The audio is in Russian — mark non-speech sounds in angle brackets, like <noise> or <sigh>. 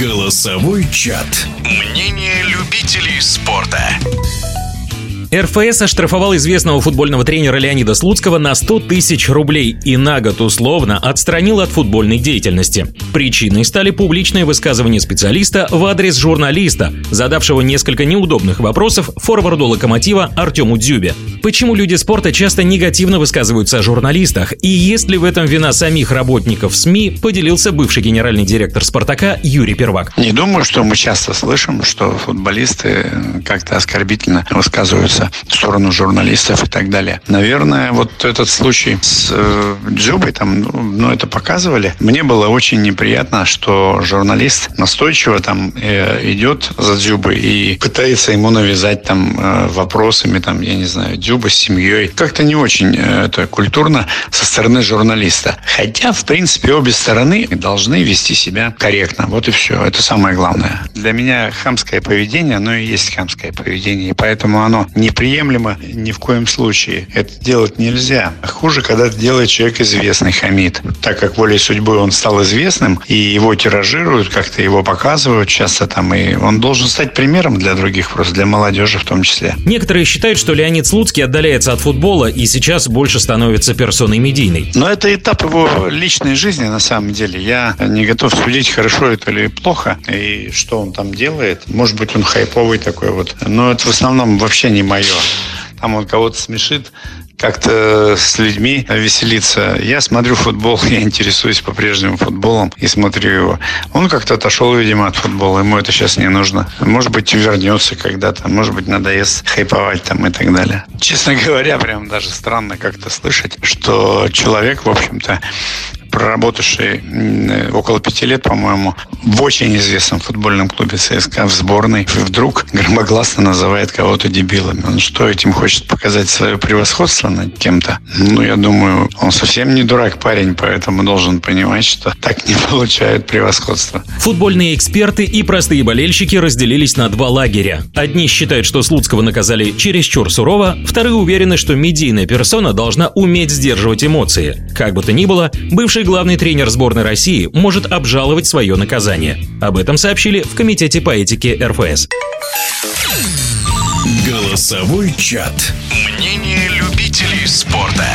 Голосовой чат. Мнение любителей спорта. РФС оштрафовал известного футбольного тренера Леонида Слуцкого на 100 тысяч рублей и на год условно отстранил от футбольной деятельности. Причиной стали публичные высказывания специалиста в адрес журналиста, задавшего несколько неудобных вопросов форварду «Локомотива» Артему Дзюбе. Почему люди спорта часто негативно высказываются о журналистах и есть ли в этом вина самих работников СМИ, поделился бывший генеральный директор «Спартака» Юрий Первак. Не думаю, что мы часто слышим, что футболисты как-то оскорбительно высказываются двигаться в сторону журналистов и так далее. Наверное, вот этот случай с э, Дзюбой, там, ну, это показывали. Мне было очень неприятно, что журналист настойчиво там э, идет за Дзюбой и пытается ему навязать там э, вопросами, там, я не знаю, Дзюба с семьей. Как-то не очень э, это культурно со стороны журналиста. Хотя, в принципе, обе стороны должны вести себя корректно. Вот и все. Это самое главное. Для меня хамское поведение, оно и есть хамское поведение. И поэтому оно не неприемлемо ни в коем случае. Это делать нельзя. Хуже, когда это делает человек известный, хамид. Так как волей судьбы он стал известным, и его тиражируют, как-то его показывают часто там, и он должен стать примером для других, просто для молодежи в том числе. Некоторые считают, что Леонид Слуцкий отдаляется от футбола и сейчас больше становится персоной медийной. Но это этап его личной жизни на самом деле. Я не готов судить, хорошо это или плохо, и что он там делает. Может быть, он хайповый такой вот. Но это в основном вообще не мое мое. Там он кого-то смешит, как-то с людьми веселиться. Я смотрю футбол, <laughs> я интересуюсь по-прежнему футболом и смотрю его. Он как-то отошел, видимо, от футбола. Ему это сейчас не нужно. Может быть, вернется когда-то. Может быть, надоест хайповать там и так далее. Честно <laughs> говоря, прям даже странно как-то слышать, что человек, в общем-то, проработавший около пяти лет, по-моему, в очень известном футбольном клубе ЦСКА в сборной, вдруг громогласно называет кого-то дебилами. Он что, этим хочет показать свое превосходство над кем-то? Ну, я думаю, он совсем не дурак парень, поэтому должен понимать, что так не <laughs> получают превосходство. Футбольные эксперты и простые болельщики разделились на два лагеря. Одни считают, что Слуцкого наказали чересчур сурово, вторые уверены, что медийная персона должна уметь сдерживать эмоции. Как бы то ни было, бывший главный тренер сборной России может обжаловать свое наказание. Об этом сообщили в Комитете по этике РФС. Голосовой чат. Мнение любителей спорта.